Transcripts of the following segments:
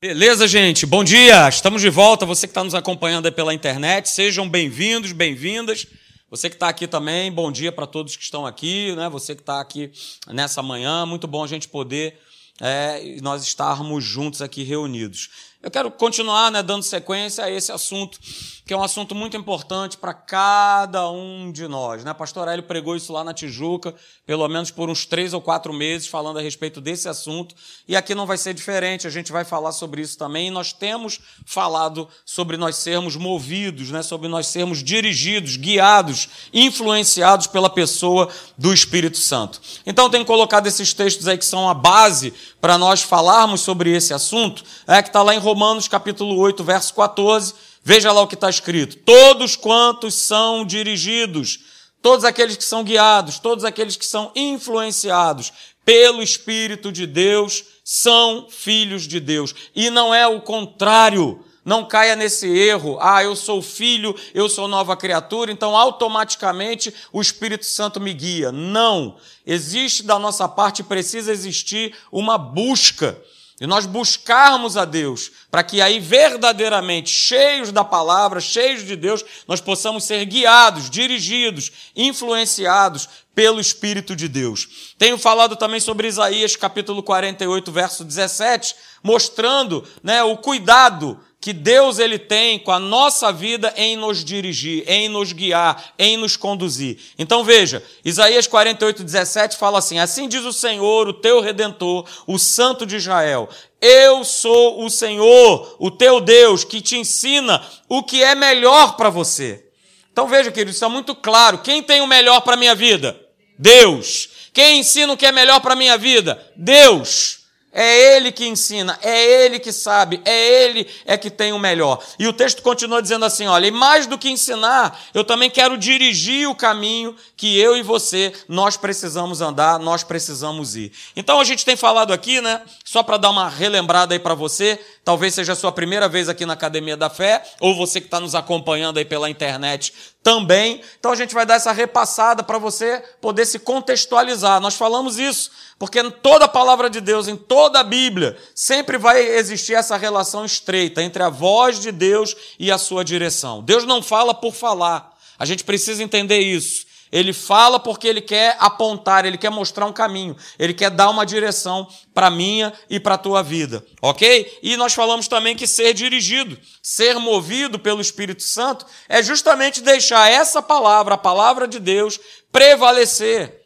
Beleza, gente? Bom dia! Estamos de volta. Você que está nos acompanhando pela internet, sejam bem-vindos, bem-vindas. Você que está aqui também, bom dia para todos que estão aqui, né? Você que está aqui nessa manhã, muito bom a gente poder é, nós estarmos juntos aqui reunidos. Eu quero continuar né, dando sequência a esse assunto, que é um assunto muito importante para cada um de nós. Né? Pastor Hélio pregou isso lá na Tijuca, pelo menos por uns três ou quatro meses, falando a respeito desse assunto. E aqui não vai ser diferente, a gente vai falar sobre isso também. E nós temos falado sobre nós sermos movidos, né? sobre nós sermos dirigidos, guiados, influenciados pela pessoa do Espírito Santo. Então, tenho colocado esses textos aí que são a base para nós falarmos sobre esse assunto, é que está lá em Romanos capítulo 8, verso 14. Veja lá o que está escrito: Todos quantos são dirigidos, todos aqueles que são guiados, todos aqueles que são influenciados pelo Espírito de Deus, são filhos de Deus. E não é o contrário. Não caia nesse erro. Ah, eu sou filho, eu sou nova criatura, então automaticamente o Espírito Santo me guia. Não. Existe da nossa parte, precisa existir uma busca e nós buscarmos a Deus, para que aí verdadeiramente, cheios da palavra, cheios de Deus, nós possamos ser guiados, dirigidos, influenciados pelo Espírito de Deus. Tenho falado também sobre Isaías capítulo 48, verso 17, mostrando né, o cuidado que Deus ele tem com a nossa vida em nos dirigir, em nos guiar, em nos conduzir. Então veja, Isaías 48, 17 fala assim: Assim diz o Senhor, o teu redentor, o Santo de Israel. Eu sou o Senhor, o teu Deus, que te ensina o que é melhor para você. Então veja, querido, isso é muito claro. Quem tem o melhor para a minha vida? Deus. Quem ensina o que é melhor para a minha vida? Deus. É Ele que ensina, é Ele que sabe, é Ele é que tem o melhor. E o texto continua dizendo assim: olha, e mais do que ensinar, eu também quero dirigir o caminho que eu e você, nós precisamos andar, nós precisamos ir. Então a gente tem falado aqui, né, só para dar uma relembrada aí para você, talvez seja a sua primeira vez aqui na Academia da Fé, ou você que está nos acompanhando aí pela internet também. Então a gente vai dar essa repassada para você poder se contextualizar. Nós falamos isso porque toda a palavra de Deus, em toda a Bíblia, sempre vai existir essa relação estreita entre a voz de Deus e a sua direção. Deus não fala por falar. A gente precisa entender isso. Ele fala porque ele quer apontar, ele quer mostrar um caminho, ele quer dar uma direção para minha e para a tua vida, ok? E nós falamos também que ser dirigido, ser movido pelo Espírito Santo, é justamente deixar essa palavra, a palavra de Deus, prevalecer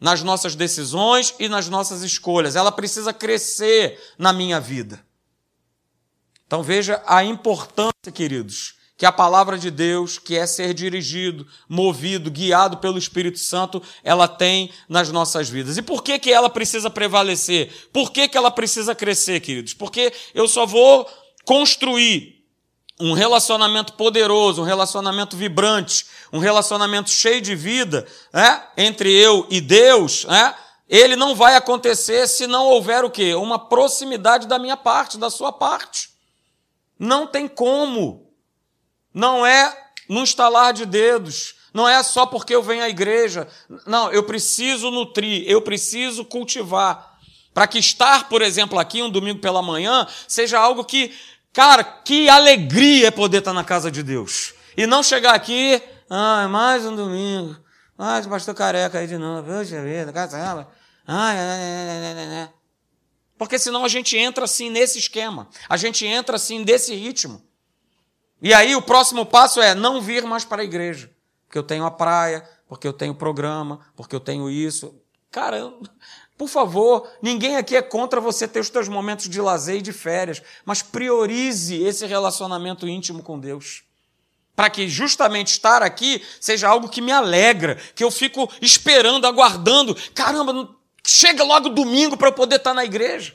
nas nossas decisões e nas nossas escolhas. Ela precisa crescer na minha vida. Então veja a importância, queridos, que a palavra de Deus, que é ser dirigido, movido, guiado pelo Espírito Santo, ela tem nas nossas vidas. E por que, que ela precisa prevalecer? Por que, que ela precisa crescer, queridos? Porque eu só vou construir um relacionamento poderoso, um relacionamento vibrante, um relacionamento cheio de vida né, entre eu e Deus, né, ele não vai acontecer se não houver o quê? Uma proximidade da minha parte, da sua parte. Não tem como. Não é no estalar de dedos. Não é só porque eu venho à igreja. Não, eu preciso nutrir, eu preciso cultivar. Para que estar, por exemplo, aqui um domingo pela manhã seja algo que Cara, que alegria é poder estar na casa de Deus. E não chegar aqui, ah, mais um domingo. Ah, o pastor careca aí de novo. Poxa vida, caramba. Ai, ai, ai, ai, ai. Porque senão a gente entra assim nesse esquema. A gente entra assim desse ritmo. E aí o próximo passo é não vir mais para a igreja. Porque eu tenho a praia, porque eu tenho programa, porque eu tenho isso. Cara, por favor, ninguém aqui é contra você ter os seus momentos de lazer e de férias, mas priorize esse relacionamento íntimo com Deus. Para que justamente estar aqui seja algo que me alegra, que eu fico esperando, aguardando. Caramba, chega logo domingo para eu poder estar na igreja,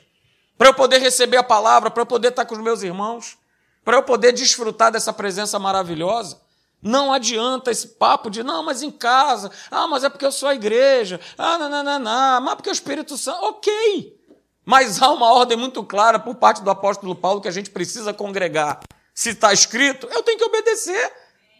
para eu poder receber a palavra, para eu poder estar com os meus irmãos, para eu poder desfrutar dessa presença maravilhosa. Não adianta esse papo de, não, mas em casa, ah, mas é porque eu sou a igreja, ah, não, não, não, não, mas porque o Espírito Santo, ok. Mas há uma ordem muito clara por parte do apóstolo Paulo que a gente precisa congregar. Se está escrito, eu tenho que obedecer.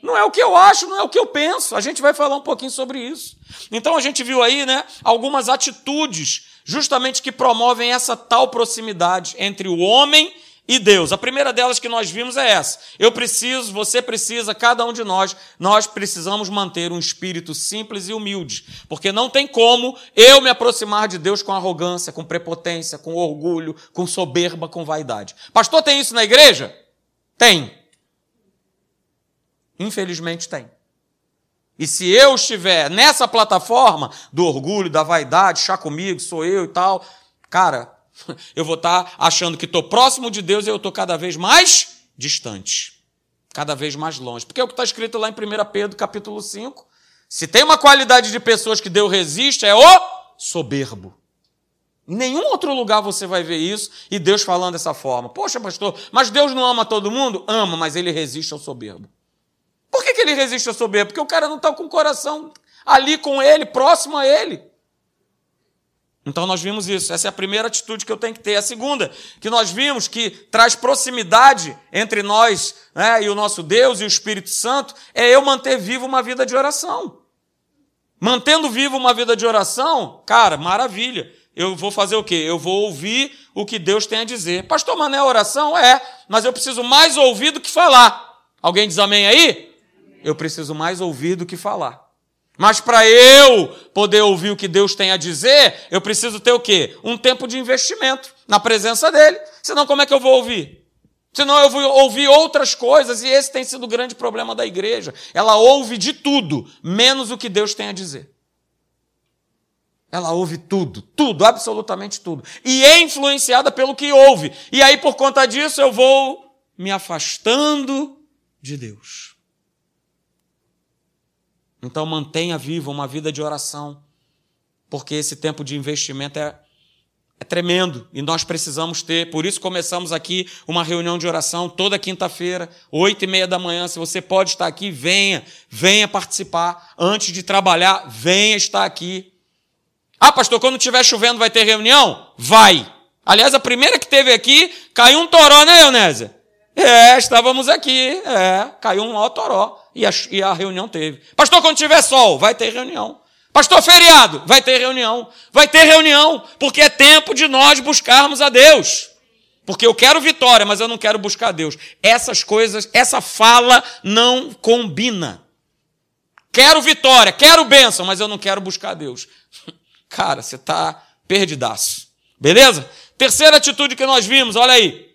Não é o que eu acho, não é o que eu penso. A gente vai falar um pouquinho sobre isso. Então a gente viu aí, né, algumas atitudes justamente que promovem essa tal proximidade entre o homem e Deus. A primeira delas que nós vimos é essa. Eu preciso, você precisa, cada um de nós, nós precisamos manter um espírito simples e humilde, porque não tem como eu me aproximar de Deus com arrogância, com prepotência, com orgulho, com soberba, com vaidade. Pastor, tem isso na igreja? Tem. Infelizmente tem. E se eu estiver nessa plataforma do orgulho, da vaidade, chá comigo, sou eu e tal, cara, eu vou estar achando que estou próximo de Deus e eu estou cada vez mais distante, cada vez mais longe. Porque é o que está escrito lá em 1 Pedro capítulo 5. Se tem uma qualidade de pessoas que Deus resiste, é o soberbo. Em nenhum outro lugar você vai ver isso e Deus falando dessa forma. Poxa, pastor, mas Deus não ama todo mundo? Ama, mas ele resiste ao soberbo. Por que, que ele resiste ao soberbo? Porque o cara não está com o coração ali com ele, próximo a ele. Então nós vimos isso. Essa é a primeira atitude que eu tenho que ter. A segunda, que nós vimos que traz proximidade entre nós né, e o nosso Deus e o Espírito Santo, é eu manter vivo uma vida de oração. Mantendo vivo uma vida de oração, cara, maravilha. Eu vou fazer o quê? Eu vou ouvir o que Deus tem a dizer. Pastor, mas não é oração? É, mas eu preciso mais ouvir do que falar. Alguém diz amém aí? Eu preciso mais ouvir do que falar. Mas para eu poder ouvir o que Deus tem a dizer, eu preciso ter o quê? Um tempo de investimento na presença dele. Senão, como é que eu vou ouvir? Senão eu vou ouvir outras coisas, e esse tem sido o grande problema da igreja. Ela ouve de tudo, menos o que Deus tem a dizer. Ela ouve tudo, tudo, absolutamente tudo. E é influenciada pelo que ouve. E aí, por conta disso, eu vou me afastando de Deus. Então mantenha viva uma vida de oração, porque esse tempo de investimento é, é tremendo e nós precisamos ter. Por isso começamos aqui uma reunião de oração toda quinta-feira, oito e meia da manhã. Se você pode estar aqui, venha, venha participar. Antes de trabalhar, venha estar aqui. Ah, pastor, quando estiver chovendo vai ter reunião? Vai. Aliás, a primeira que teve aqui, caiu um toró, né, Eunésia? É, estávamos aqui, é, caiu um maior toró. E a, e a reunião teve. Pastor, quando tiver sol, vai ter reunião. Pastor, feriado, vai ter reunião. Vai ter reunião, porque é tempo de nós buscarmos a Deus. Porque eu quero vitória, mas eu não quero buscar a Deus. Essas coisas, essa fala não combina. Quero vitória, quero bênção, mas eu não quero buscar a Deus. Cara, você está perdidaço. Beleza? Terceira atitude que nós vimos, olha aí.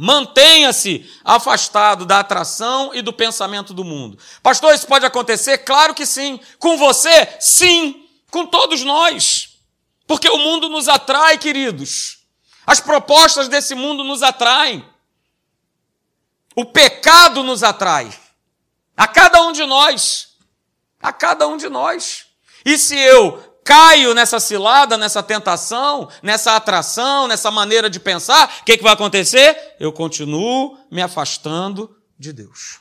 Mantenha-se afastado da atração e do pensamento do mundo. Pastor, isso pode acontecer? Claro que sim. Com você? Sim. Com todos nós. Porque o mundo nos atrai, queridos. As propostas desse mundo nos atraem. O pecado nos atrai. A cada um de nós. A cada um de nós. E se eu caio nessa cilada, nessa tentação, nessa atração, nessa maneira de pensar, o que, que vai acontecer? Eu continuo me afastando de Deus.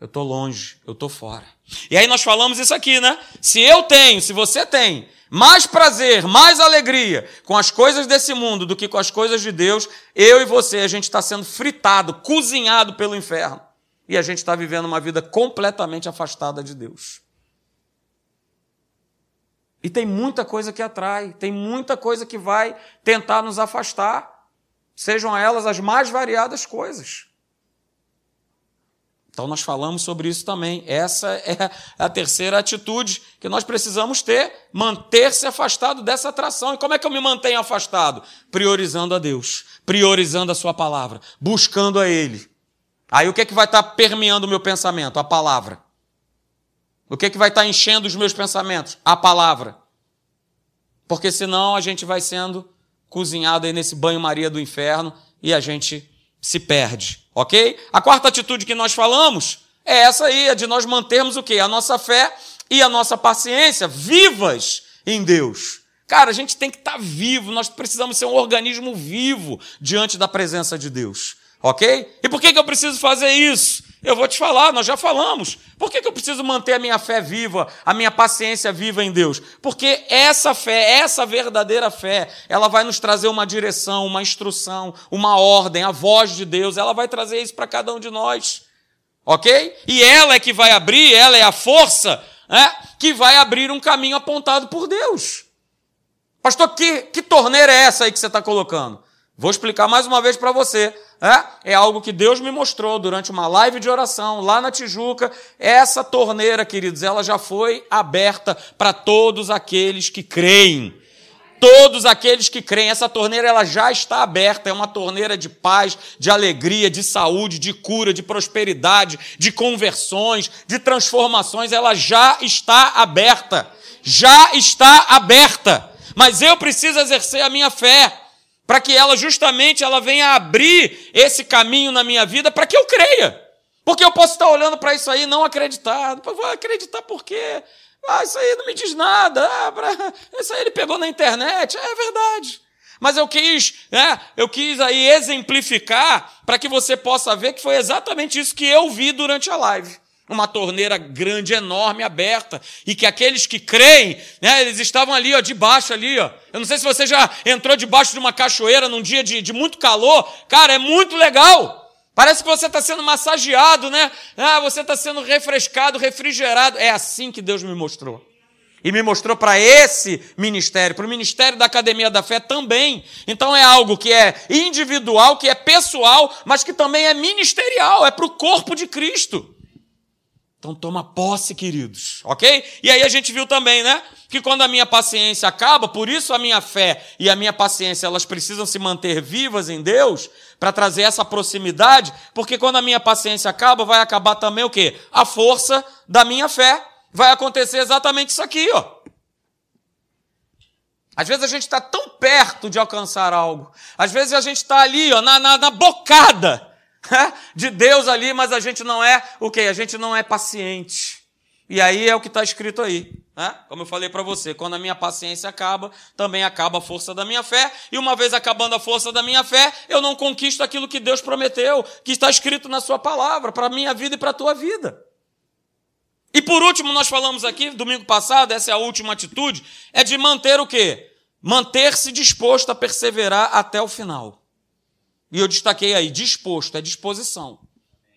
Eu estou longe, eu estou fora. E aí nós falamos isso aqui, né? Se eu tenho, se você tem mais prazer, mais alegria com as coisas desse mundo do que com as coisas de Deus, eu e você, a gente está sendo fritado, cozinhado pelo inferno. E a gente está vivendo uma vida completamente afastada de Deus. E tem muita coisa que atrai, tem muita coisa que vai tentar nos afastar, sejam elas as mais variadas coisas. Então, nós falamos sobre isso também. Essa é a terceira atitude que nós precisamos ter: manter-se afastado dessa atração. E como é que eu me mantenho afastado? Priorizando a Deus, priorizando a Sua palavra, buscando a Ele. Aí o que é que vai estar permeando o meu pensamento? A palavra. O que, é que vai estar enchendo os meus pensamentos? A palavra. Porque senão a gente vai sendo cozinhado aí nesse banho-maria do inferno e a gente se perde, ok? A quarta atitude que nós falamos é essa aí, é de nós mantermos o quê? A nossa fé e a nossa paciência vivas em Deus. Cara, a gente tem que estar vivo, nós precisamos ser um organismo vivo diante da presença de Deus, ok? E por que, que eu preciso fazer isso? Eu vou te falar, nós já falamos. Por que, que eu preciso manter a minha fé viva, a minha paciência viva em Deus? Porque essa fé, essa verdadeira fé, ela vai nos trazer uma direção, uma instrução, uma ordem, a voz de Deus, ela vai trazer isso para cada um de nós. Ok? E ela é que vai abrir, ela é a força né, que vai abrir um caminho apontado por Deus. Pastor, que, que torneira é essa aí que você está colocando? Vou explicar mais uma vez para você. É, é algo que Deus me mostrou durante uma live de oração lá na Tijuca. Essa torneira, queridos, ela já foi aberta para todos aqueles que creem. Todos aqueles que creem, essa torneira ela já está aberta, é uma torneira de paz, de alegria, de saúde, de cura, de prosperidade, de conversões, de transformações, ela já está aberta. Já está aberta. Mas eu preciso exercer a minha fé para que ela justamente ela venha abrir esse caminho na minha vida para que eu creia. Porque eu posso estar olhando para isso aí e não acreditar. Vou acreditar por quê? Ah, isso aí não me diz nada. Ah, pra... Isso aí ele pegou na internet. É verdade. Mas eu quis, né, eu quis aí exemplificar para que você possa ver que foi exatamente isso que eu vi durante a live uma torneira grande, enorme, aberta, e que aqueles que creem, né, eles estavam ali, ó, debaixo ali, ó. Eu não sei se você já entrou debaixo de uma cachoeira num dia de, de muito calor. Cara, é muito legal. Parece que você está sendo massageado, né? Ah, você está sendo refrescado, refrigerado. É assim que Deus me mostrou. E me mostrou para esse ministério, para o ministério da Academia da Fé também. Então é algo que é individual, que é pessoal, mas que também é ministerial, é para o corpo de Cristo. Então toma posse, queridos, ok? E aí a gente viu também, né? Que quando a minha paciência acaba, por isso a minha fé e a minha paciência, elas precisam se manter vivas em Deus para trazer essa proximidade, porque quando a minha paciência acaba, vai acabar também o quê? A força da minha fé. Vai acontecer exatamente isso aqui, ó. Às vezes a gente está tão perto de alcançar algo. Às vezes a gente está ali, ó, na, na, na bocada de Deus ali, mas a gente não é o quê? A gente não é paciente. E aí é o que está escrito aí. Né? Como eu falei para você, quando a minha paciência acaba, também acaba a força da minha fé. E uma vez acabando a força da minha fé, eu não conquisto aquilo que Deus prometeu, que está escrito na Sua palavra, para a minha vida e para a tua vida. E por último, nós falamos aqui, domingo passado, essa é a última atitude, é de manter o quê? Manter-se disposto a perseverar até o final. E eu destaquei aí, disposto, é disposição.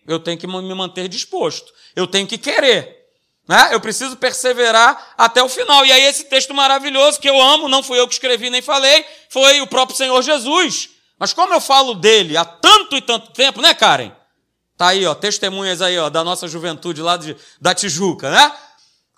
Eu tenho que me manter disposto. Eu tenho que querer. Né? Eu preciso perseverar até o final. E aí, esse texto maravilhoso que eu amo, não fui eu que escrevi nem falei, foi o próprio Senhor Jesus. Mas como eu falo dele há tanto e tanto tempo, né, Karen? Tá aí, ó, testemunhas aí, ó, da nossa juventude lá de, da Tijuca, né?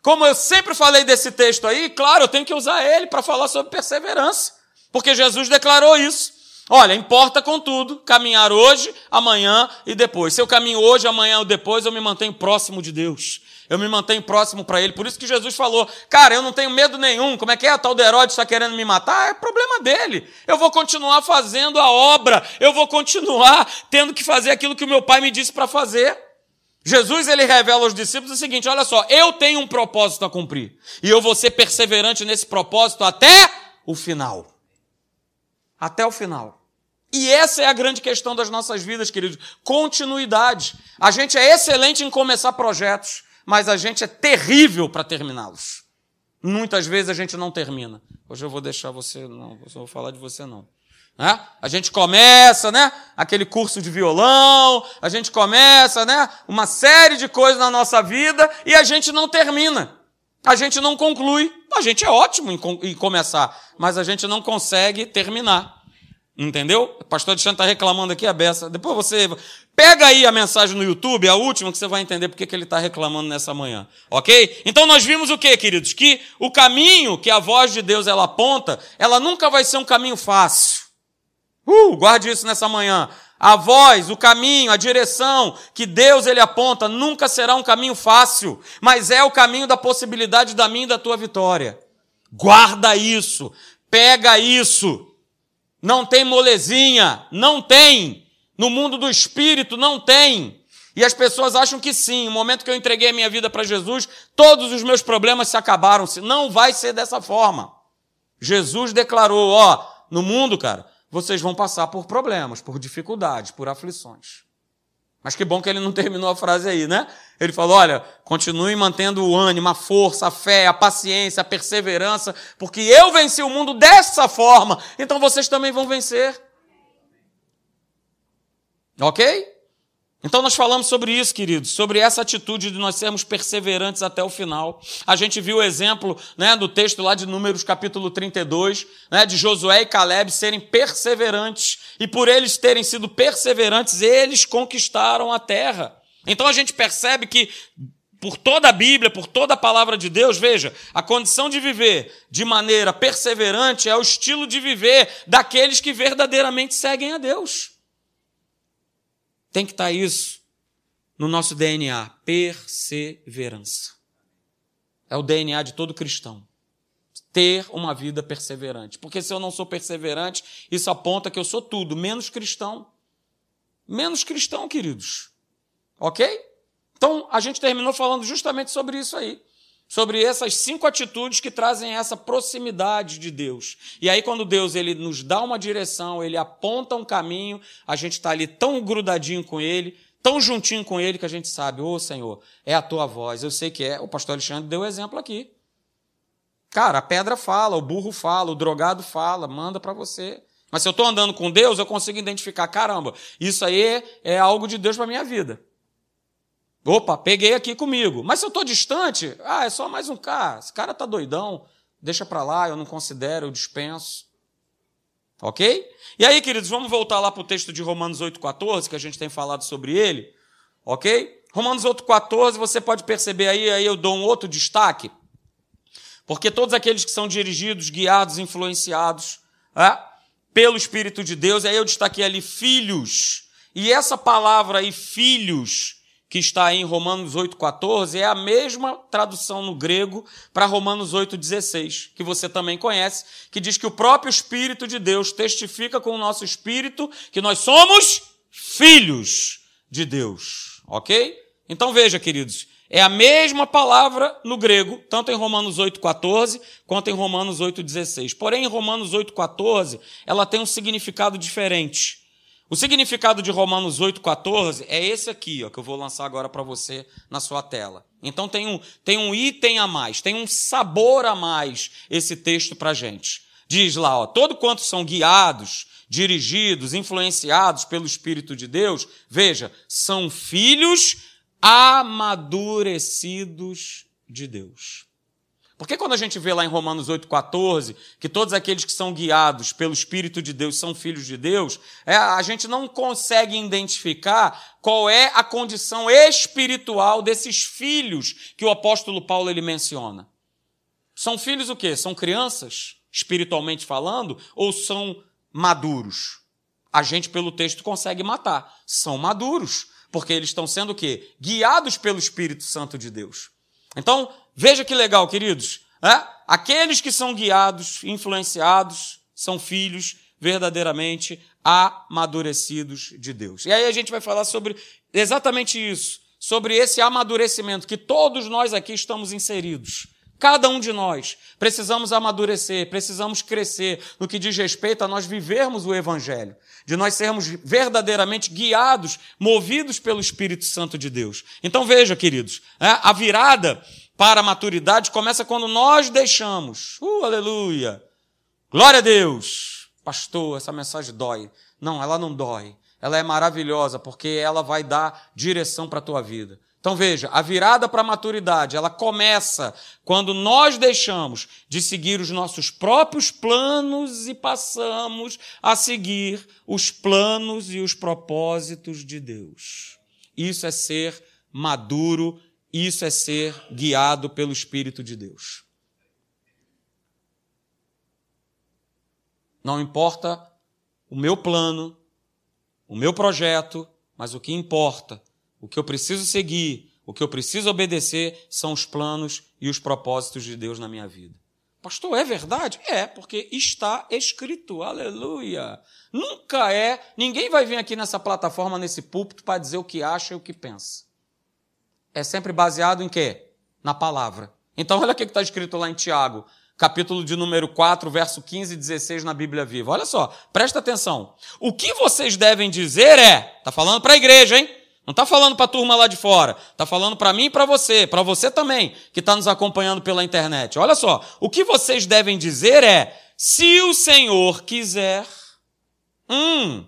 Como eu sempre falei desse texto aí, claro, eu tenho que usar ele para falar sobre perseverança. Porque Jesus declarou isso. Olha, importa contudo caminhar hoje, amanhã e depois. Se eu caminho hoje, amanhã ou depois, eu me mantenho próximo de Deus. Eu me mantenho próximo para Ele. Por isso que Jesus falou: Cara, eu não tenho medo nenhum. Como é que é? Tal de Herodes está querendo me matar? É problema dele. Eu vou continuar fazendo a obra. Eu vou continuar tendo que fazer aquilo que o meu pai me disse para fazer. Jesus ele revela aos discípulos o seguinte: olha só, eu tenho um propósito a cumprir. E eu vou ser perseverante nesse propósito até o final até o final. E essa é a grande questão das nossas vidas, queridos. Continuidade. A gente é excelente em começar projetos, mas a gente é terrível para terminá-los. Muitas vezes a gente não termina. Hoje eu vou deixar você, não, eu vou falar de você não. Né? A gente começa, né? Aquele curso de violão, a gente começa, né? Uma série de coisas na nossa vida e a gente não termina. A gente não conclui. A gente é ótimo em, em começar, mas a gente não consegue terminar. Entendeu? O pastor Alexandre está reclamando aqui a beça. Depois você pega aí a mensagem no YouTube, a última, que você vai entender porque que ele está reclamando nessa manhã. Ok? Então nós vimos o que, queridos? Que o caminho que a voz de Deus ela aponta, ela nunca vai ser um caminho fácil. Uh, guarde isso nessa manhã. A voz, o caminho, a direção que Deus ele aponta nunca será um caminho fácil, mas é o caminho da possibilidade da minha e da tua vitória. Guarda isso, pega isso. Não tem molezinha, não tem. No mundo do espírito não tem. E as pessoas acham que sim, no momento que eu entreguei a minha vida para Jesus, todos os meus problemas se acabaram. Não vai ser dessa forma. Jesus declarou, ó, no mundo, cara, vocês vão passar por problemas, por dificuldades, por aflições. Mas que bom que ele não terminou a frase aí, né? Ele falou: olha, continue mantendo o ânimo, a força, a fé, a paciência, a perseverança, porque eu venci o mundo dessa forma, então vocês também vão vencer. Ok? Então nós falamos sobre isso, queridos, sobre essa atitude de nós sermos perseverantes até o final. A gente viu o exemplo né, do texto lá de Números capítulo 32, né, de Josué e Caleb serem perseverantes, e por eles terem sido perseverantes, eles conquistaram a terra. Então a gente percebe que por toda a Bíblia, por toda a palavra de Deus, veja, a condição de viver de maneira perseverante é o estilo de viver daqueles que verdadeiramente seguem a Deus. Tem que estar isso no nosso DNA: perseverança. É o DNA de todo cristão. Ter uma vida perseverante. Porque se eu não sou perseverante, isso aponta que eu sou tudo, menos cristão. Menos cristão, queridos. Ok? Então, a gente terminou falando justamente sobre isso aí sobre essas cinco atitudes que trazem essa proximidade de Deus. E aí, quando Deus ele nos dá uma direção, ele aponta um caminho, a gente está ali tão grudadinho com ele, tão juntinho com ele, que a gente sabe, ô oh, Senhor, é a tua voz. Eu sei que é. O pastor Alexandre deu exemplo aqui. Cara, a pedra fala, o burro fala, o drogado fala, manda para você. Mas se eu estou andando com Deus, eu consigo identificar, caramba, isso aí é algo de Deus para minha vida. Opa, peguei aqui comigo. Mas se eu estou distante, ah, é só mais um cara. Esse cara está doidão, deixa para lá, eu não considero, eu dispenso. Ok? E aí, queridos, vamos voltar lá para o texto de Romanos 8,14, que a gente tem falado sobre ele. Ok? Romanos 8,14, você pode perceber aí, aí eu dou um outro destaque. Porque todos aqueles que são dirigidos, guiados, influenciados é, pelo Espírito de Deus, aí eu destaquei ali filhos. E essa palavra aí, filhos, que está em Romanos 8,14, é a mesma tradução no grego para Romanos 8,16, que você também conhece, que diz que o próprio Espírito de Deus testifica com o nosso espírito que nós somos filhos de Deus. Ok? Então veja, queridos, é a mesma palavra no grego, tanto em Romanos 8,14 quanto em Romanos 8,16. Porém, em Romanos 8,14, ela tem um significado diferente. O significado de Romanos 8,14 é esse aqui, ó, que eu vou lançar agora para você na sua tela. Então tem um, tem um item a mais, tem um sabor a mais esse texto para gente. Diz lá, ó, todo quanto são guiados, dirigidos, influenciados pelo Espírito de Deus, veja, são filhos amadurecidos de Deus. Porque quando a gente vê lá em Romanos 8,14 que todos aqueles que são guiados pelo Espírito de Deus são filhos de Deus, é, a gente não consegue identificar qual é a condição espiritual desses filhos que o apóstolo Paulo ele menciona. São filhos o quê? São crianças, espiritualmente falando, ou são maduros? A gente, pelo texto, consegue matar. São maduros, porque eles estão sendo o quê? Guiados pelo Espírito Santo de Deus. Então, veja que legal, queridos. É? Aqueles que são guiados, influenciados, são filhos verdadeiramente amadurecidos de Deus. E aí a gente vai falar sobre exatamente isso, sobre esse amadurecimento que todos nós aqui estamos inseridos. Cada um de nós precisamos amadurecer, precisamos crescer no que diz respeito a nós vivermos o Evangelho, de nós sermos verdadeiramente guiados, movidos pelo Espírito Santo de Deus. Então veja, queridos, é, a virada para a maturidade começa quando nós deixamos. Uh, aleluia! Glória a Deus! Pastor, essa mensagem dói. Não, ela não dói. Ela é maravilhosa porque ela vai dar direção para a tua vida. Então veja, a virada para a maturidade, ela começa quando nós deixamos de seguir os nossos próprios planos e passamos a seguir os planos e os propósitos de Deus. Isso é ser maduro, isso é ser guiado pelo Espírito de Deus. Não importa o meu plano, o meu projeto, mas o que importa o que eu preciso seguir, o que eu preciso obedecer são os planos e os propósitos de Deus na minha vida. Pastor, é verdade? É, porque está escrito. Aleluia. Nunca é. Ninguém vai vir aqui nessa plataforma, nesse púlpito, para dizer o que acha e o que pensa. É sempre baseado em quê? Na palavra. Então, olha o que está escrito lá em Tiago, capítulo de número 4, verso 15 e 16 na Bíblia Viva. Olha só, presta atenção. O que vocês devem dizer é, está falando para a igreja, hein? Não está falando para a turma lá de fora, está falando para mim e para você, para você também, que está nos acompanhando pela internet. Olha só, o que vocês devem dizer é: se o Senhor quiser, hum,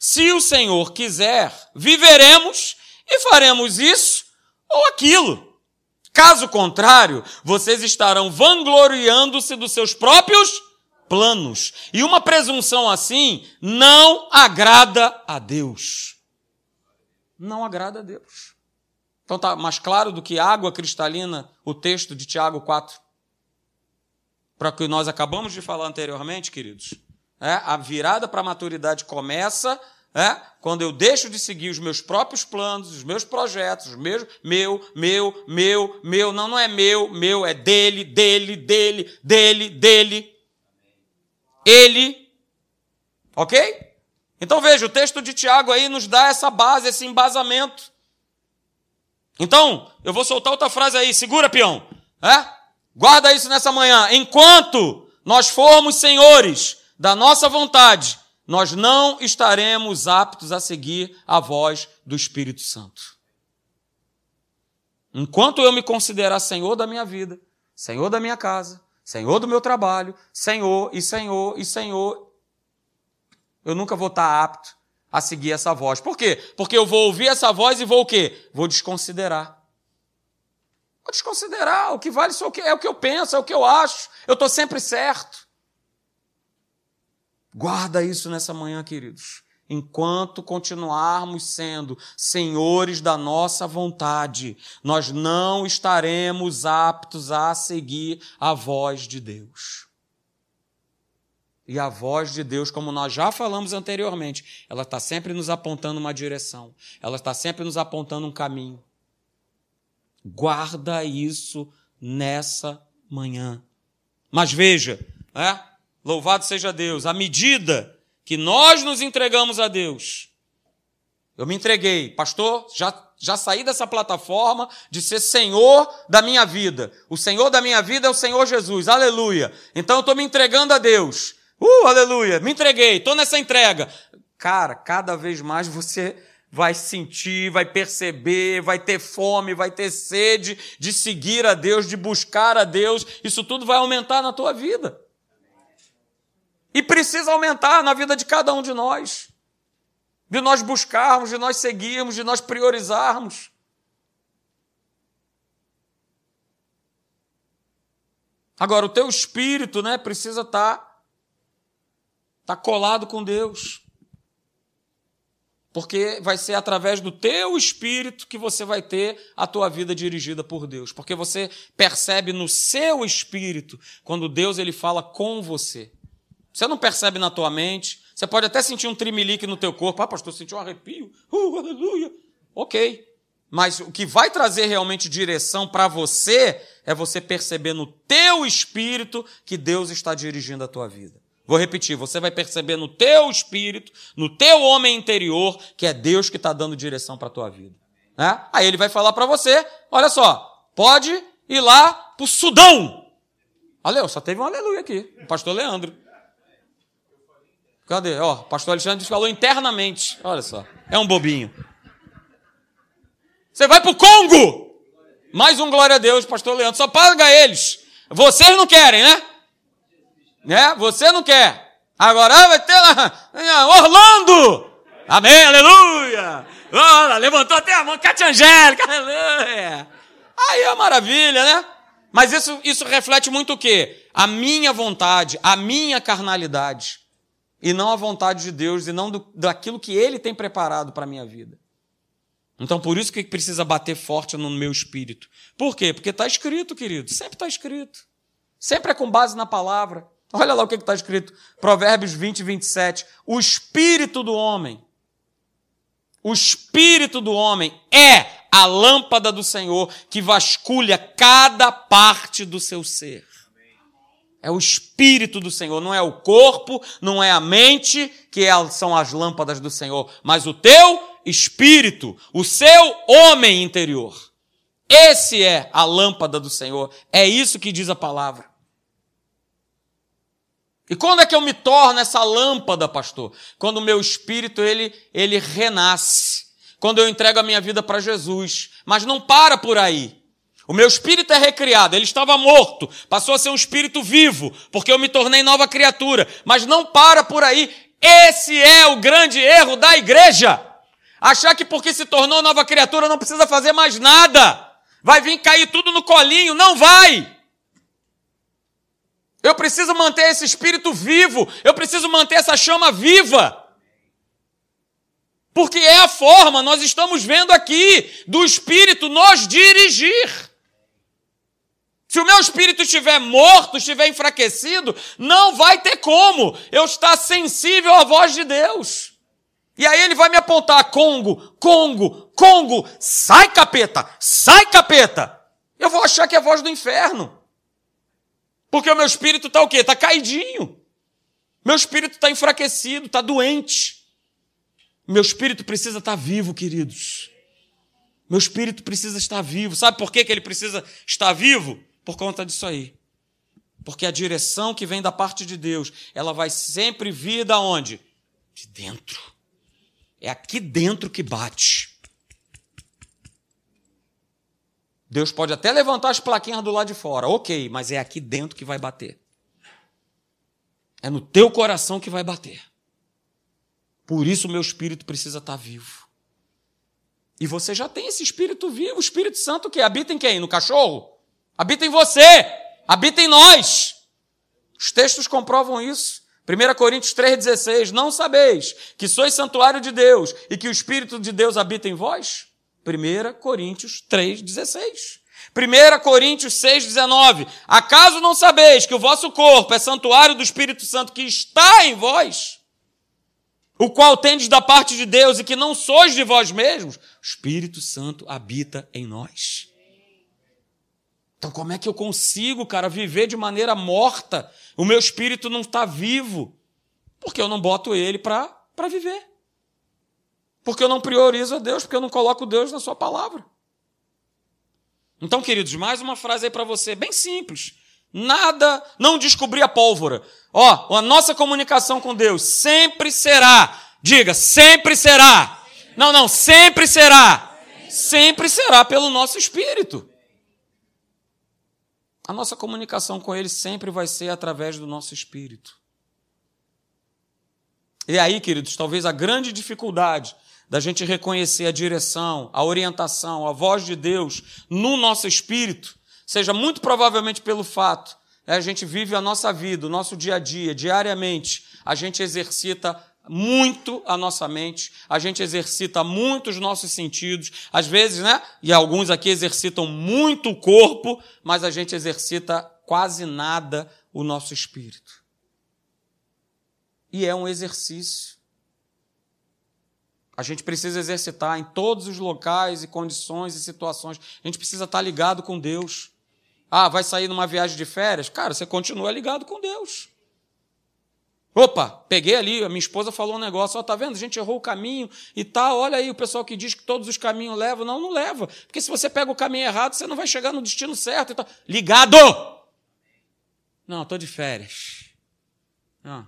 Se o Senhor quiser, viveremos e faremos isso ou aquilo. Caso contrário, vocês estarão vangloriando-se dos seus próprios planos. E uma presunção assim não agrada a Deus. Não agrada a Deus. Então está mais claro do que água cristalina o texto de Tiago 4. Para que nós acabamos de falar anteriormente, queridos. É, a virada para a maturidade começa é, quando eu deixo de seguir os meus próprios planos, os meus projetos, os meus, meu, meu, meu, meu. Não, não é meu, meu, é dele, dele, dele, dele, dele. Ele. Ok? Então veja, o texto de Tiago aí nos dá essa base, esse embasamento. Então, eu vou soltar outra frase aí, segura, peão. É? Guarda isso nessa manhã. Enquanto nós formos senhores da nossa vontade, nós não estaremos aptos a seguir a voz do Espírito Santo. Enquanto eu me considerar senhor da minha vida, senhor da minha casa, senhor do meu trabalho, senhor e senhor e senhor, eu nunca vou estar apto a seguir essa voz. Por quê? Porque eu vou ouvir essa voz e vou o quê? Vou desconsiderar. Vou desconsiderar. O que vale é o que eu penso, é o que eu acho. Eu estou sempre certo. Guarda isso nessa manhã, queridos. Enquanto continuarmos sendo senhores da nossa vontade, nós não estaremos aptos a seguir a voz de Deus. E a voz de Deus, como nós já falamos anteriormente, ela está sempre nos apontando uma direção, ela está sempre nos apontando um caminho. Guarda isso nessa manhã. Mas veja, é? Louvado seja Deus, à medida que nós nos entregamos a Deus, eu me entreguei, pastor, já, já saí dessa plataforma de ser senhor da minha vida. O senhor da minha vida é o Senhor Jesus, aleluia. Então eu estou me entregando a Deus. Uh, aleluia, me entreguei, estou nessa entrega. Cara, cada vez mais você vai sentir, vai perceber, vai ter fome, vai ter sede de seguir a Deus, de buscar a Deus. Isso tudo vai aumentar na tua vida. E precisa aumentar na vida de cada um de nós. De nós buscarmos, de nós seguirmos, de nós priorizarmos. Agora, o teu espírito né, precisa estar tá Está colado com Deus. Porque vai ser através do teu espírito que você vai ter a tua vida dirigida por Deus. Porque você percebe no seu espírito quando Deus ele fala com você. Você não percebe na tua mente. Você pode até sentir um trimelique no teu corpo. Ah, pastor, senti um arrepio. Uh, aleluia. Ok. Mas o que vai trazer realmente direção para você é você perceber no teu espírito que Deus está dirigindo a tua vida. Vou repetir, você vai perceber no teu espírito, no teu homem interior, que é Deus que está dando direção para a tua vida. Né? Aí ele vai falar para você, olha só, pode ir lá para o Sudão. Olha, só teve um aleluia aqui, o pastor Leandro. Cadê? Ó, pastor Alexandre falou internamente. Olha só, é um bobinho. Você vai para o Congo. Mais um glória a Deus, pastor Leandro. Só paga eles. Vocês não querem, né? né? Você não quer. Agora ah, vai ter lá, Orlando! Amém, aleluia! Olha, levantou até a mão, Cátia Angélica, aleluia! Aí é maravilha, né? Mas isso, isso reflete muito o quê? A minha vontade, a minha carnalidade. E não a vontade de Deus, e não do, daquilo que Ele tem preparado para a minha vida. Então, por isso que precisa bater forte no meu espírito. Por quê? Porque está escrito, querido. Sempre está escrito. Sempre é com base na palavra. Olha lá o que está escrito, Provérbios 20, 27. O espírito do homem, o espírito do homem é a lâmpada do Senhor que vasculha cada parte do seu ser. É o espírito do Senhor, não é o corpo, não é a mente, que é são as lâmpadas do Senhor, mas o teu espírito, o seu homem interior. Esse é a lâmpada do Senhor. É isso que diz a palavra. E quando é que eu me torno essa lâmpada, pastor? Quando o meu espírito ele ele renasce. Quando eu entrego a minha vida para Jesus. Mas não para por aí. O meu espírito é recriado, ele estava morto, passou a ser um espírito vivo, porque eu me tornei nova criatura. Mas não para por aí. Esse é o grande erro da igreja. Achar que porque se tornou nova criatura não precisa fazer mais nada. Vai vir cair tudo no colinho. Não vai. Eu preciso manter esse espírito vivo. Eu preciso manter essa chama viva. Porque é a forma, nós estamos vendo aqui, do espírito nos dirigir. Se o meu espírito estiver morto, estiver enfraquecido, não vai ter como eu estar sensível à voz de Deus. E aí ele vai me apontar: Congo, Congo, Congo, sai capeta, sai capeta. Eu vou achar que é a voz do inferno. Porque o meu espírito está o quê? Está caidinho. Meu espírito está enfraquecido, está doente. Meu espírito precisa estar tá vivo, queridos. Meu espírito precisa estar vivo. Sabe por que, que ele precisa estar vivo? Por conta disso aí. Porque a direção que vem da parte de Deus, ela vai sempre vir da onde? De dentro. É aqui dentro que bate. Deus pode até levantar as plaquinhas do lado de fora, ok, mas é aqui dentro que vai bater. É no teu coração que vai bater. Por isso o meu espírito precisa estar vivo. E você já tem esse espírito vivo, o Espírito Santo que habita em quem? No cachorro? Habita em você, habita em nós. Os textos comprovam isso. 1 Coríntios 3,16: Não sabeis que sois santuário de Deus e que o Espírito de Deus habita em vós? 1 Coríntios 3,16. 1 Coríntios 6,19. Acaso não sabeis que o vosso corpo é santuário do Espírito Santo que está em vós? O qual tendes da parte de Deus e que não sois de vós mesmos? O Espírito Santo habita em nós. Então, como é que eu consigo, cara, viver de maneira morta? O meu espírito não está vivo. Porque eu não boto ele para viver. Porque eu não priorizo a Deus, porque eu não coloco Deus na sua palavra. Então, queridos, mais uma frase aí para você, bem simples. Nada, não descobrir a pólvora. Ó, a nossa comunicação com Deus sempre será, diga, sempre será. Não, não, sempre será. Sempre será pelo nosso espírito. A nossa comunicação com Ele sempre vai ser através do nosso espírito. E aí, queridos, talvez a grande dificuldade da gente reconhecer a direção, a orientação, a voz de Deus no nosso espírito, seja muito provavelmente pelo fato né, a gente vive a nossa vida, o nosso dia a dia, diariamente, a gente exercita muito a nossa mente, a gente exercita muito os nossos sentidos, às vezes, né? E alguns aqui exercitam muito o corpo, mas a gente exercita quase nada o nosso espírito. E é um exercício. A gente precisa exercitar em todos os locais e condições e situações. A gente precisa estar ligado com Deus. Ah, vai sair numa viagem de férias? Cara, você continua ligado com Deus. Opa, peguei ali, a minha esposa falou um negócio, ó, tá vendo? A gente errou o caminho e tal. Olha aí o pessoal que diz que todos os caminhos levam. Não, não leva. Porque se você pega o caminho errado, você não vai chegar no destino certo. Então, ligado! Não, estou de férias. Ah.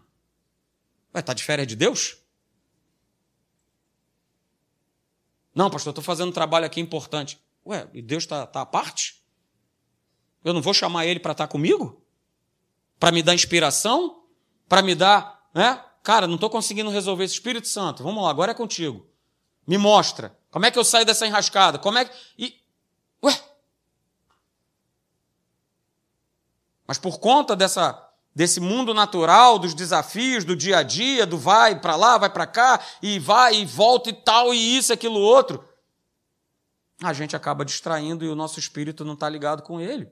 Vai, tá de férias de Deus? Não, pastor, estou fazendo um trabalho aqui importante. Ué, e Deus está tá à parte? Eu não vou chamar ele para estar tá comigo? Para me dar inspiração? Para me dar, né? Cara, não estou conseguindo resolver esse Espírito Santo. Vamos lá, agora é contigo. Me mostra. Como é que eu saio dessa enrascada? Como é que. E... Ué? Mas por conta dessa desse mundo natural, dos desafios do dia a dia, do vai para lá, vai para cá, e vai e volta e tal, e isso, aquilo, outro, a gente acaba distraindo e o nosso espírito não está ligado com ele.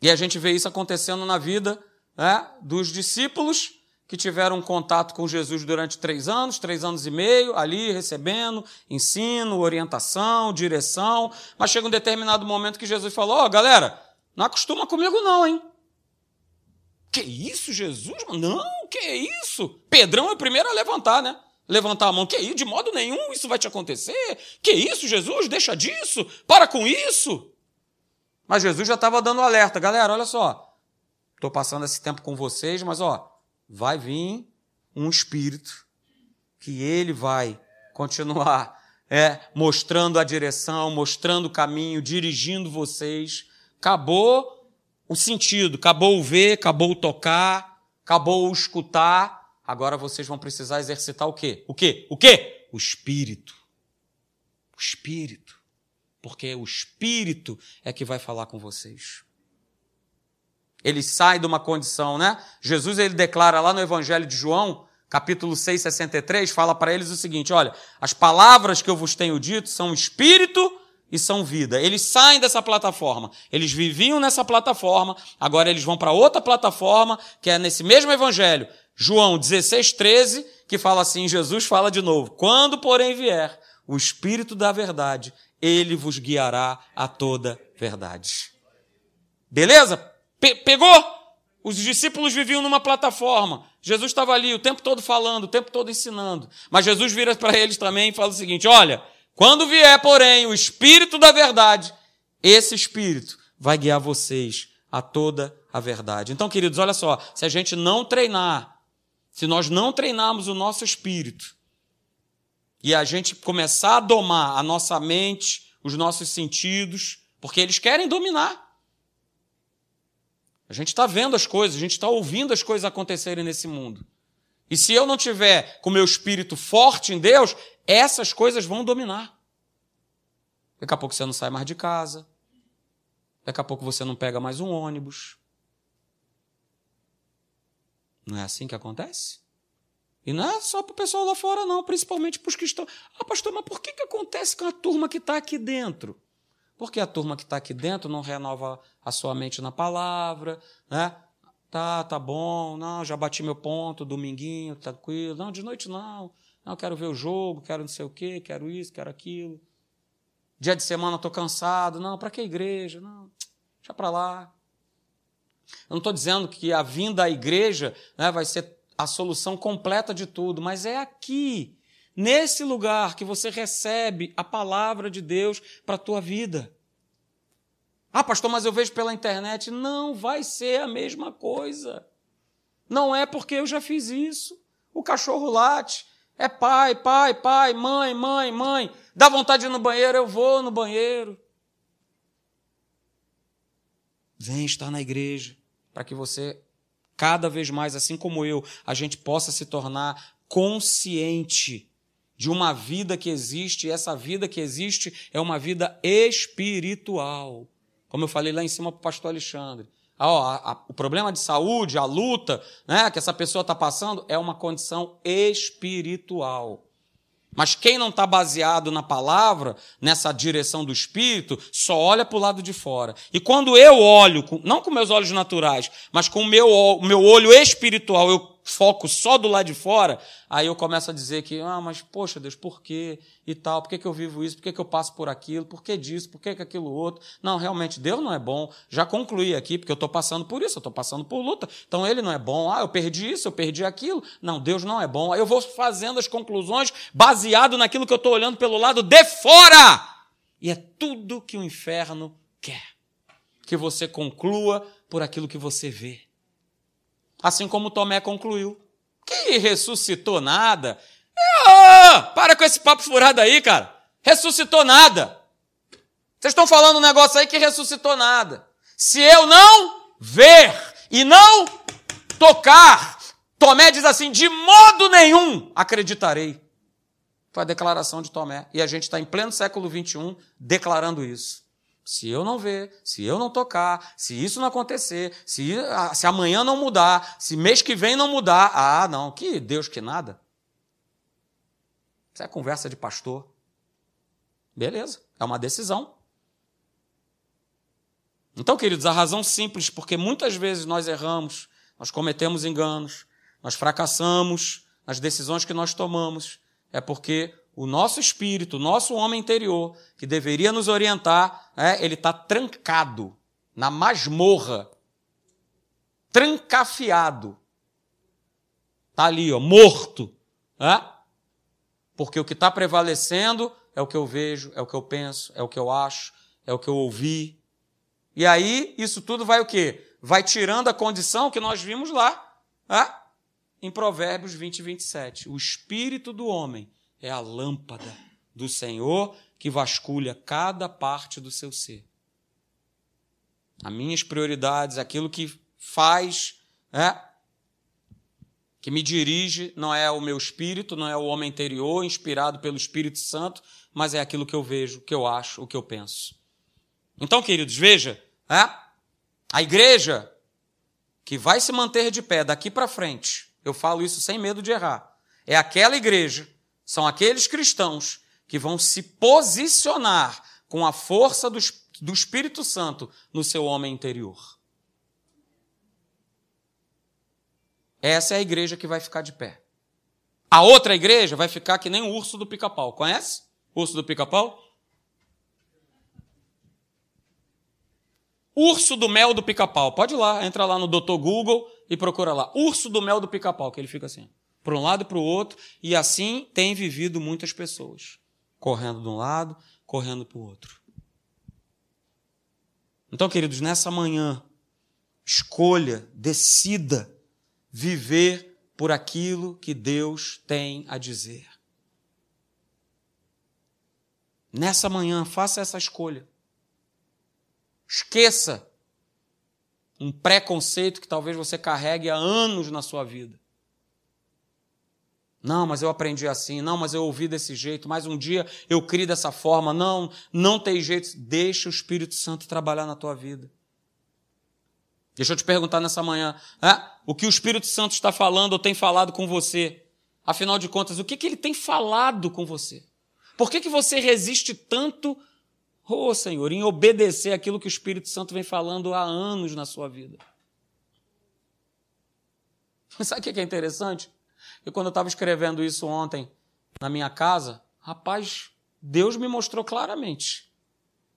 E a gente vê isso acontecendo na vida né, dos discípulos que tiveram contato com Jesus durante três anos, três anos e meio, ali recebendo ensino, orientação, direção, mas chega um determinado momento que Jesus falou: Ó, oh, galera, não acostuma comigo, não, hein? Que isso, Jesus? Não, que isso? Pedrão é o primeiro a levantar, né? Levantar a mão. Que isso? De modo nenhum isso vai te acontecer. Que isso, Jesus? Deixa disso. Para com isso. Mas Jesus já estava dando alerta. Galera, olha só. Estou passando esse tempo com vocês, mas ó, vai vir um espírito que ele vai continuar é, mostrando a direção, mostrando o caminho, dirigindo vocês. Acabou o sentido, acabou o ver, acabou o tocar, acabou o escutar. Agora vocês vão precisar exercitar o quê? O quê? O quê? O espírito. O espírito. Porque o espírito é que vai falar com vocês. Ele sai de uma condição, né? Jesus ele declara lá no Evangelho de João, capítulo 6, 63, fala para eles o seguinte: olha, as palavras que eu vos tenho dito são espírito e são vida. Eles saem dessa plataforma. Eles viviam nessa plataforma, agora eles vão para outra plataforma, que é nesse mesmo evangelho, João 16, 13, que fala assim: Jesus fala de novo: quando, porém, vier o Espírito da verdade, ele vos guiará a toda verdade. Beleza? Pe pegou? Os discípulos viviam numa plataforma. Jesus estava ali o tempo todo falando, o tempo todo ensinando. Mas Jesus vira para eles também e fala o seguinte: olha, quando vier, porém, o Espírito da verdade, esse Espírito vai guiar vocês a toda a verdade. Então, queridos, olha só, se a gente não treinar, se nós não treinarmos o nosso espírito, e a gente começar a domar a nossa mente, os nossos sentidos, porque eles querem dominar. A gente está vendo as coisas, a gente está ouvindo as coisas acontecerem nesse mundo. E se eu não tiver com meu espírito forte em Deus, essas coisas vão dominar. Daqui a pouco você não sai mais de casa. Daqui a pouco você não pega mais um ônibus. Não é assim que acontece? E não é só para o pessoal lá fora, não, principalmente para os que estão. Ah, pastor, mas por que, que acontece com a turma que está aqui dentro? Porque a turma que está aqui dentro não renova a sua mente na palavra, né? Tá, tá bom, não, já bati meu ponto, dominguinho, tranquilo. Não, de noite não. Não, quero ver o jogo, quero não sei o quê, quero isso, quero aquilo. Dia de semana estou cansado. Não, para que igreja? Não, deixa para lá. Eu não estou dizendo que a vinda à igreja né, vai ser a solução completa de tudo, mas é aqui nesse lugar que você recebe a palavra de Deus para a tua vida. Ah, pastor, mas eu vejo pela internet. Não vai ser a mesma coisa. Não é porque eu já fiz isso. O cachorro late. É pai, pai, pai, mãe, mãe, mãe. Dá vontade de ir no banheiro, eu vou no banheiro. Vem estar na igreja para que você, cada vez mais, assim como eu, a gente possa se tornar consciente de uma vida que existe, e essa vida que existe é uma vida espiritual. Como eu falei lá em cima para o pastor Alexandre. Ah, ó, a, a, o problema de saúde, a luta né, que essa pessoa está passando é uma condição espiritual. Mas quem não está baseado na palavra, nessa direção do Espírito, só olha para o lado de fora. E quando eu olho, não com meus olhos naturais, mas com o meu, meu olho espiritual, eu foco só do lado de fora, aí eu começo a dizer que, ah, mas poxa Deus, por quê? E tal, por que, que eu vivo isso? Por que, que eu passo por aquilo? Por que disso? Por que, que aquilo outro? Não, realmente, Deus não é bom. Já concluí aqui, porque eu estou passando por isso, eu estou passando por luta. Então ele não é bom. Ah, eu perdi isso, eu perdi aquilo. Não, Deus não é bom. Aí eu vou fazendo as conclusões baseado naquilo que eu estou olhando pelo lado de fora. E é tudo que o inferno quer. Que você conclua por aquilo que você vê. Assim como Tomé concluiu. Que ressuscitou nada. Oh, para com esse papo furado aí, cara. Ressuscitou nada. Vocês estão falando um negócio aí que ressuscitou nada. Se eu não ver e não tocar, Tomé diz assim: de modo nenhum acreditarei. Foi a declaração de Tomé. E a gente está em pleno século XXI declarando isso. Se eu não ver, se eu não tocar, se isso não acontecer, se, se amanhã não mudar, se mês que vem não mudar, ah, não, que Deus que nada. Isso é conversa de pastor. Beleza, é uma decisão. Então, queridos, a razão simples, porque muitas vezes nós erramos, nós cometemos enganos, nós fracassamos nas decisões que nós tomamos, é porque o nosso espírito, o nosso homem interior, que deveria nos orientar, é, ele está trancado na masmorra, trancafiado. Está ali, ó, morto. É? Porque o que está prevalecendo é o que eu vejo, é o que eu penso, é o que eu acho, é o que eu ouvi. E aí, isso tudo vai o quê? Vai tirando a condição que nós vimos lá, é? em Provérbios 20 e 27. O espírito do homem é a lâmpada do Senhor que vasculha cada parte do seu ser. As minhas prioridades, aquilo que faz, é, que me dirige, não é o meu espírito, não é o homem interior inspirado pelo Espírito Santo, mas é aquilo que eu vejo, o que eu acho, o que eu penso. Então, queridos, veja, é, a igreja que vai se manter de pé daqui para frente, eu falo isso sem medo de errar, é aquela igreja, são aqueles cristãos que vão se posicionar com a força do, do Espírito Santo no seu homem interior. Essa é a igreja que vai ficar de pé. A outra igreja vai ficar que nem o urso do pica-pau. Conhece? O urso do pica-pau? Urso do mel do pica-pau. Pode ir lá, entra lá no Dr. Google e procura lá. Urso do mel do pica-pau, que ele fica assim, para um lado e para o outro, e assim tem vivido muitas pessoas, correndo de um lado, correndo para o outro. Então, queridos, nessa manhã, escolha, decida viver por aquilo que Deus tem a dizer. Nessa manhã, faça essa escolha. Esqueça um preconceito que talvez você carregue há anos na sua vida. Não, mas eu aprendi assim. Não, mas eu ouvi desse jeito. Mas um dia eu criei dessa forma. Não, não tem jeito. Deixa o Espírito Santo trabalhar na tua vida. Deixa eu te perguntar nessa manhã, é? o que o Espírito Santo está falando ou tem falado com você? Afinal de contas, o que, que ele tem falado com você? Por que, que você resiste tanto, oh Senhor, em obedecer aquilo que o Espírito Santo vem falando há anos na sua vida? Sabe o que é interessante? E quando eu estava escrevendo isso ontem na minha casa, rapaz, Deus me mostrou claramente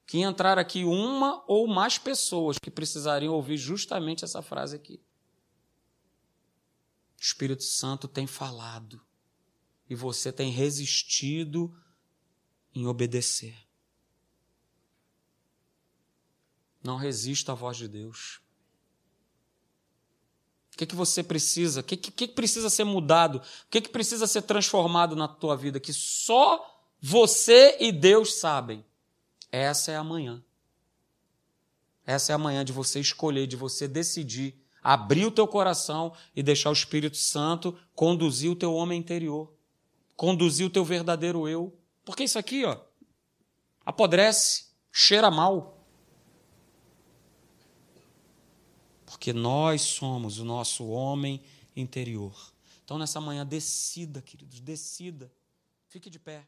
que entrar aqui uma ou mais pessoas que precisariam ouvir justamente essa frase aqui. O Espírito Santo tem falado e você tem resistido em obedecer. Não resista à voz de Deus. O que, que você precisa? O que, que, precisa ser mudado? O que, que precisa ser transformado na tua vida? Que só você e Deus sabem. Essa é a manhã. Essa é a manhã de você escolher, de você decidir, abrir o teu coração e deixar o Espírito Santo conduzir o teu homem interior, conduzir o teu verdadeiro eu. Porque isso aqui, ó, apodrece, cheira mal. Porque nós somos o nosso homem interior. Então, nessa manhã, decida, queridos, decida. Fique de pé.